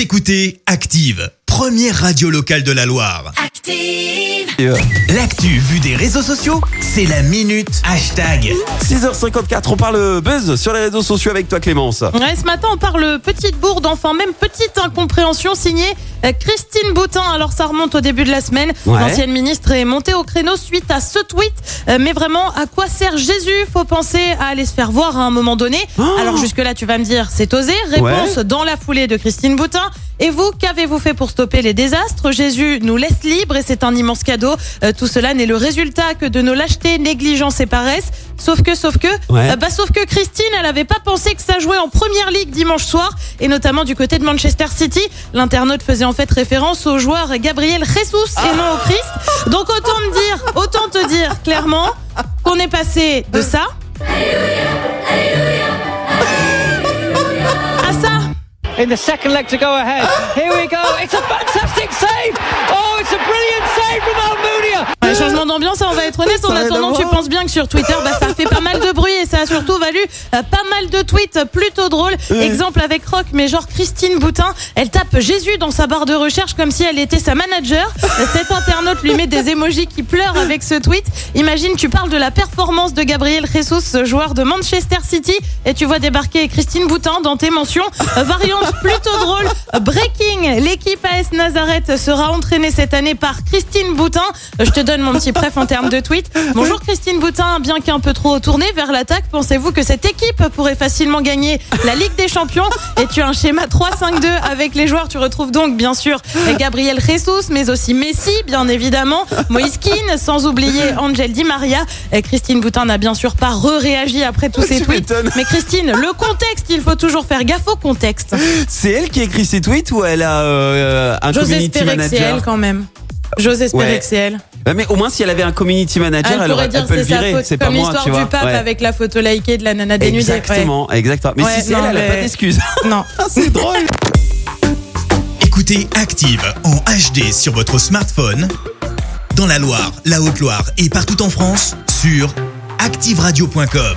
Vous écoutez Active, première radio locale de la Loire. Active. L'actu vue des réseaux sociaux, c'est la minute hashtag. 6h54, on parle buzz sur les réseaux sociaux avec toi Clémence. Ouais, ce matin, on parle petite bourde, enfin même petite incompréhension signée Christine Boutin. Alors ça remonte au début de la semaine. Ouais. L'ancienne ministre est montée au créneau suite à ce tweet. Euh, mais vraiment, à quoi sert Jésus? Faut penser à aller se faire voir à un moment donné. Alors jusque-là, tu vas me dire, c'est osé. Réponse dans la foulée de Christine Boutin. Et vous, qu'avez-vous fait pour stopper les désastres? Jésus nous laisse libres et c'est un immense cadeau. Euh, tout cela n'est le résultat que de nos lâchetés, négligences et paresse. Sauf que, sauf que, Ouais. euh, bah, sauf que Christine, elle avait pas pensé que ça jouait en première ligue dimanche soir, et notamment du côté de Manchester City. L'internaute faisait en fait référence au joueur Gabriel Jesus et non au Christ. Donc autant me dire, autant te dire clairement qu'on est passé de ça à ça. in the second leg to go ahead. Here we go. It's a fantastic save. Oh, it's a brilliant save from Almunia. Ouais, changement d'ambiance, hein, on va être honnête. En attendant, tu penses bien que sur Twitter, bah, ça a surtout valu euh, pas mal de tweets plutôt drôles. Exemple avec Rock, mais genre Christine Boutin, elle tape Jésus dans sa barre de recherche comme si elle était sa manager. Cet internaute lui met des émojis qui pleurent avec ce tweet. Imagine, tu parles de la performance de Gabriel Jesus, ce joueur de Manchester City, et tu vois débarquer Christine Boutin dans tes mentions. Euh, Variante plutôt drôle. Breaking, l'équipe AS Nazareth sera entraînée cette année par Christine Boutin. Euh, Je te donne mon petit préf en termes de tweet. Bonjour Christine Boutin, bien qu'un peu trop tournée vers l'attaque, pensez-vous que cette équipe pourrait facilement gagner la Ligue des Champions Et tu as un schéma 3-5-2 avec les joueurs. Tu retrouves donc bien sûr Gabriel Jesus, mais aussi Messi, bien évidemment, Moïse Keane, sans oublier Angel Di Maria. Et Christine Boutin n'a bien sûr pas re-réagi après tous ces tweets. Mais Christine, le contexte, il faut toujours faire gaffe au contexte. C'est elle qui a écrit ces tweets ou elle a euh, un J'ose community espérer que c'est elle quand même. J'ose espérer Ouais. que c'est elle. Ouais, Mais au moins si elle avait un community manager, elle elle, pourrait aurait, dire elle peut le virer. faute, C'est pas comme moi, l'histoire tu vois. du pape Ouais. avec la photo likée de la nana dénudée. ouais. Exactement, exactement. Mais Ouais, si c'est non, elle, elle a mais- pas d'excuses. Non. c'est drôle. Écoutez Active en HD sur votre smartphone, dans la Loire, la Haute-Loire et partout en France, sur activeradio.com.